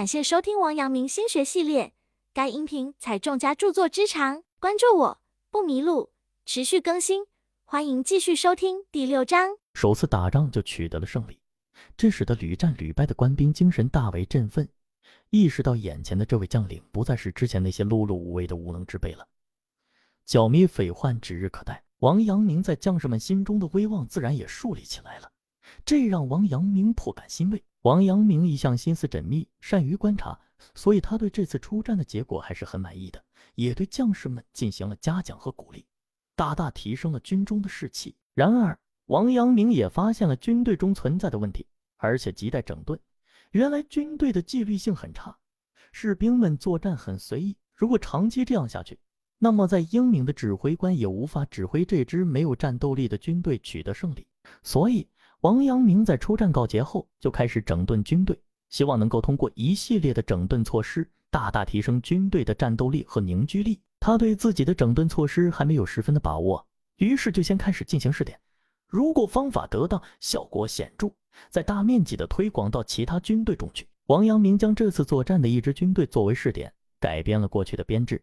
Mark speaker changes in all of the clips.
Speaker 1: 感谢收听王阳明心学系列，该音频采众家著作之长，关注我不迷路，持续更新，欢迎继续收听第六章。
Speaker 2: 首次打仗就取得了胜利，这使得屡战屡败的官兵精神大为振奋，意识到眼前的这位将领不再是之前那些碌碌无为的无能之辈了。剿灭匪患指日可待，王阳明在将士们心中的威望自然也树立起来了，这让王阳明颇感欣慰。王阳明一向心思缜密，善于观察，所以他对这次出战的结果还是很满意的，也对将士们进行了嘉奖和鼓励，大大提升了军中的士气。然而，王阳明也发现了军队中存在的问题，而且亟待整顿。原来军队的纪律性很差，士兵们作战很随意。如果长期这样下去，那么在英明的指挥官也无法指挥这支没有战斗力的军队取得胜利。所以。王阳明在出战告捷后，就开始整顿军队，希望能够通过一系列的整顿措施，大大提升军队的战斗力和凝聚力。他对自己的整顿措施还没有十分的把握，于是就先开始进行试点。如果方法得当，效果显著，再大面积的推广到其他军队中去。王阳明将这次作战的一支军队作为试点，改编了过去的编制，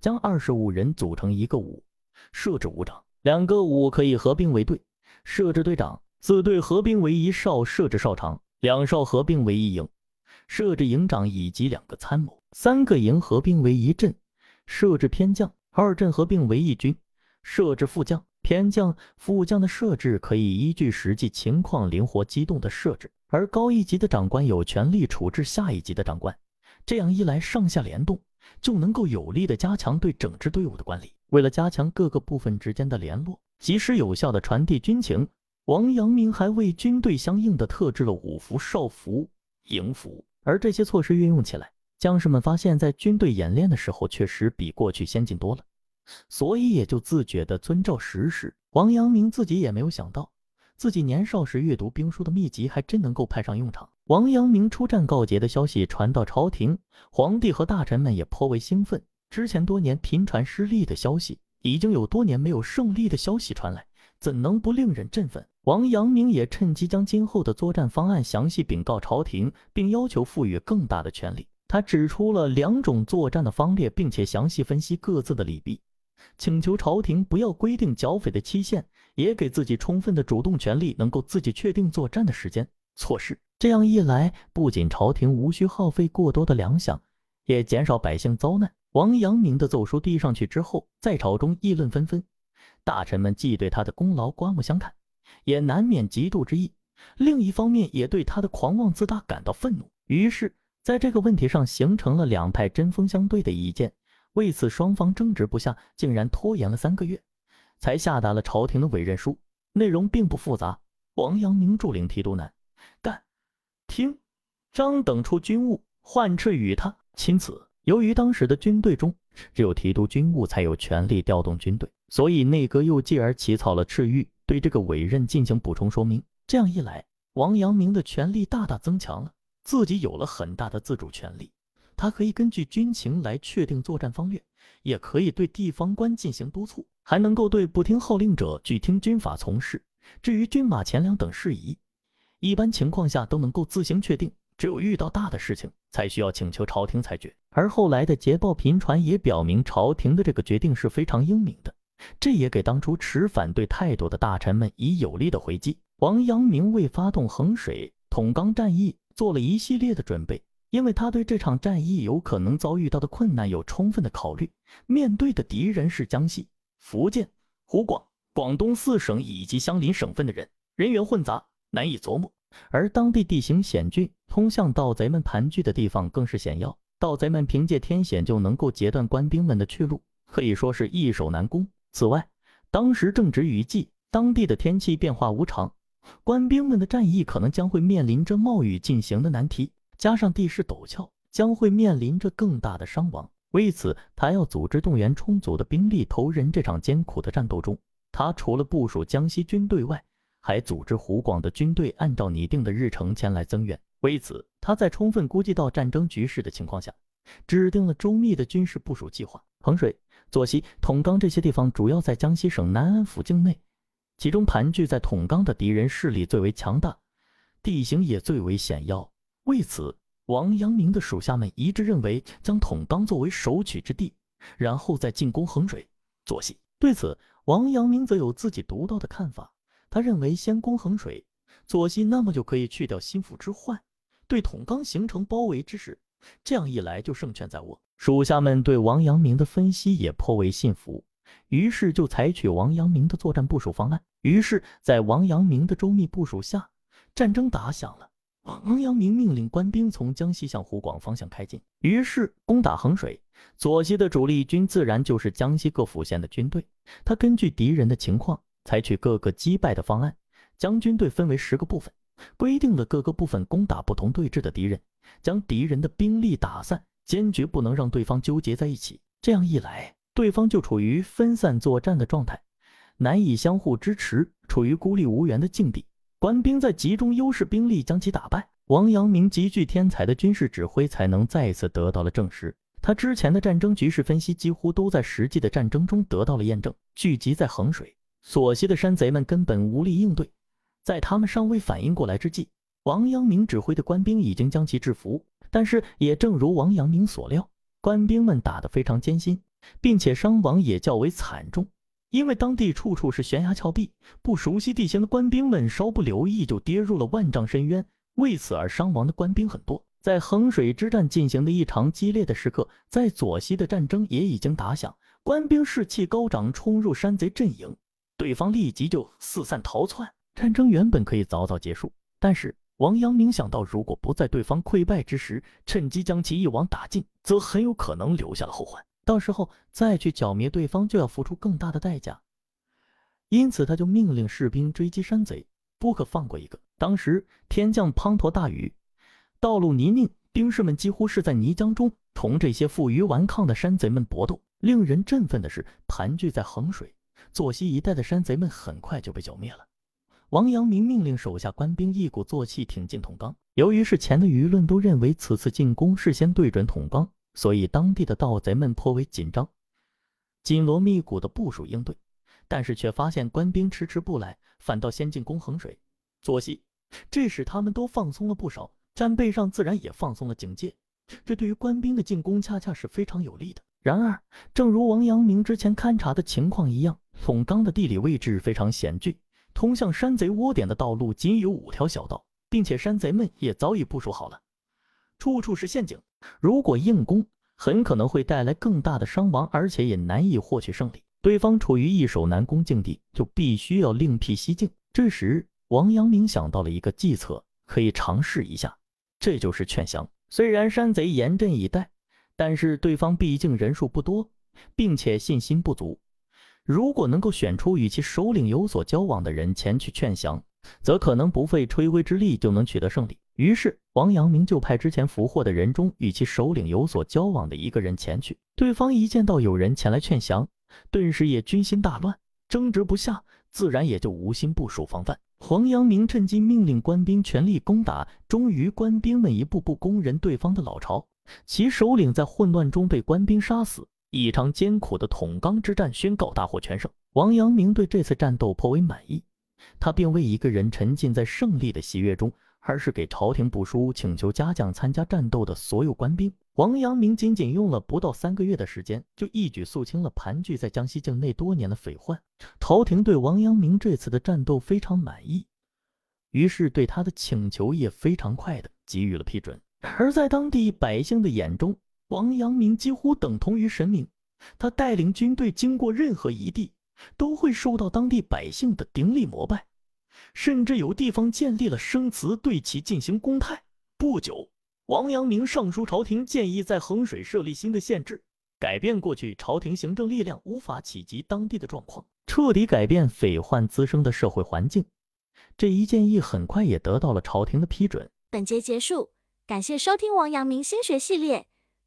Speaker 2: 将二十五人组成一个伍，设置伍长，两个伍可以合并为队，设置队长。四队合并为一哨，设置哨长；两哨合并为一营，设置营长以及两个参谋；三个营合并为一阵，设置偏将；二阵合并为一军，设置副将。偏将、副将的设置可以依据实际情况灵活机动的设置，而高一级的长官有权利处置下一级的长官。这样一来，上下联动，就能够有力的加强对整支队伍的管理。为了加强各个部分之间的联络，及时有效的传递军情。王阳明还为军队相应的特制了五服、少服、营服，而这些措施运用起来，将士们发现，在军队演练的时候，确实比过去先进多了，所以也就自觉地遵照实施。王阳明自己也没有想到，自己年少时阅读兵书的秘籍还真能够派上用场。王阳明出战告捷的消息传到朝廷，皇帝和大臣们也颇为兴奋。之前多年频传失利的消息，已经有多年没有胜利的消息传来。怎能不令人振奋？王阳明也趁机将今后的作战方案详细禀告朝廷，并要求赋予更大的权力。他指出了两种作战的方略，并且详细分析各自的利弊，请求朝廷不要规定剿匪的期限，也给自己充分的主动权利，能够自己确定作战的时间、措施。这样一来，不仅朝廷无需耗费过多的粮饷，也减少百姓遭难。王阳明的奏书递上去之后，在朝中议论纷纷。大臣们既对他的功劳刮目相看，也难免嫉妒之意；另一方面，也对他的狂妄自大感到愤怒。于是，在这个问题上形成了两派针锋相对的意见。为此，双方争执不下，竟然拖延了三个月，才下达了朝廷的委任书。内容并不复杂：王阳明驻领提督南、赣、听、张等处军务，换敕与他钦此。由于当时的军队中只有提督军务才有权力调动军队。所以内阁又继而起草了敕谕，对这个委任进行补充说明。这样一来，王阳明的权力大大增强了，自己有了很大的自主权利。他可以根据军情来确定作战方略，也可以对地方官进行督促，还能够对不听号令者拒听军法从事。至于军马钱粮等事宜，一般情况下都能够自行确定，只有遇到大的事情，才需要请求朝廷裁决。而后来的捷报频传，也表明朝廷的这个决定是非常英明的。这也给当初持反对态度的大臣们以有力的回击。王阳明为发动衡水、统冈战役做了一系列的准备，因为他对这场战役有可能遭遇到的困难有充分的考虑。面对的敌人是江西、福建、湖广、广东四省以及相邻省份的人，人员混杂，难以琢磨。而当地地形险峻，通向盗贼们盘踞的地方更是险要，盗贼们凭借天险就能够截断官兵们的去路，可以说是易守难攻。此外，当时正值雨季，当地的天气变化无常，官兵们的战役可能将会面临着冒雨进行的难题，加上地势陡峭，将会面临着更大的伤亡。为此，他要组织动员充足的兵力投人这场艰苦的战斗中。他除了部署江西军队外，还组织湖广的军队按照拟定的日程前来增援。为此，他在充分估计到战争局势的情况下，制定了周密的军事部署计划。衡水。左西、统钢这些地方主要在江西省南安府境内，其中盘踞在统钢的敌人势力最为强大，地形也最为险要。为此，王阳明的属下们一致认为将统钢作为首取之地，然后再进攻衡水、左西。对此，王阳明则有自己独到的看法。他认为先攻衡水、左西，那么就可以去掉心腹之患，对统钢形成包围之势。这样一来，就胜券在握。属下们对王阳明的分析也颇为信服，于是就采取王阳明的作战部署方案。于是，在王阳明的周密部署下，战争打响了。王阳明命令官兵从江西向湖广方向开进，于是攻打衡水。左西的主力军自然就是江西各府县的军队。他根据敌人的情况，采取各个击败的方案，将军队分为十个部分，规定了各个部分攻打不同对峙的敌人，将敌人的兵力打散，坚决不能让对方纠结在一起。这样一来，对方就处于分散作战的状态，难以相互支持，处于孤立无援的境地。官兵在集中优势兵力将其打败，王阳明极具天才的军事指挥才能再次得到了证实。他之前的战争局势分析几乎都在实际的战争中得到了验证。聚集在衡水、所西的山贼们根本无力应对，在他们尚未反应过来之际，王阳明指挥的官兵已经将其制服。但是也正如王阳明所料，官兵们打得非常艰辛，并且伤亡也较为惨重。因为当地处处是悬崖峭壁，不熟悉地形的官兵们稍不留意就跌入了万丈深渊，为此而伤亡的官兵很多。在衡水之战进行的异常激烈的时刻，在左西的战争也已经打响，官兵士气高涨，冲入山贼阵营，对方立即就四散逃窜。战争原本可以早早结束，但是王阳明想到，如果不在对方溃败之时趁机将其一网打尽，则很有可能留下了后患。到时候再去剿灭对方，就要付出更大的代价。因此，他就命令士兵追击山贼，不可放过一个。当时天降滂沱大雨，道路泥泞，兵士们几乎是在泥浆中同这些负隅顽抗的山贼们搏斗。令人振奋的是，盘踞在衡水、左西一带的山贼们很快就被剿灭了。王阳明命令手下官兵一鼓作气挺进统纲。由于事前的舆论都认为此次进攻事先对准统纲。所以，当地的盗贼们颇为紧张，紧锣密鼓的部署应对，但是却发现官兵迟迟不来，反倒先进攻衡水、左西，这使他们都放松了不少，战备上自然也放松了警戒。这对于官兵的进攻恰恰是非常有利的。然而，正如王阳明之前勘察的情况一样，统纲的地理位置非常险峻，通向山贼窝点的道路仅有五条小道，并且山贼们也早已部署好了。处处是陷阱，如果硬攻，很可能会带来更大的伤亡，而且也难以获取胜利。对方处于易守难攻境地，就必须要另辟蹊径。这时，王阳明想到了一个计策，可以尝试一下，这就是劝降。虽然山贼严阵以待，但是对方毕竟人数不多，并且信心不足。如果能够选出与其首领有所交往的人前去劝降，则可能不费吹灰之力就能取得胜利。于是，王阳明就派之前俘获的人中与其首领有所交往的一个人前去。对方一见到有人前来劝降，顿时也军心大乱，争执不下，自然也就无心部署防范。王阳明趁机命令官兵全力攻打，终于官兵们一步步攻人对方的老巢，其首领在混乱中被官兵杀死。一场艰苦的统纲之战宣告大获全胜。王阳明对这次战斗颇为满意，他并未一个人沉浸在胜利的喜悦中。而是给朝廷部书，请求加将参加战斗的所有官兵。王阳明仅仅用了不到三个月的时间，就一举肃清了盘踞在江西境内多年的匪患。朝廷对王阳明这次的战斗非常满意，于是对他的请求也非常快的给予了批准。而在当地百姓的眼中，王阳明几乎等同于神明。他带领军队经过任何一地，都会受到当地百姓的顶礼膜拜。甚至有地方建立了生祠，对其进行公态。不久，王阳明上书朝廷，建议在衡水设立新的县制，改变过去朝廷行政力量无法企及当地的状况，彻底改变匪患滋生的社会环境。这一建议很快也得到了朝廷的批准。
Speaker 1: 本节结束，感谢收听王阳明心学系列。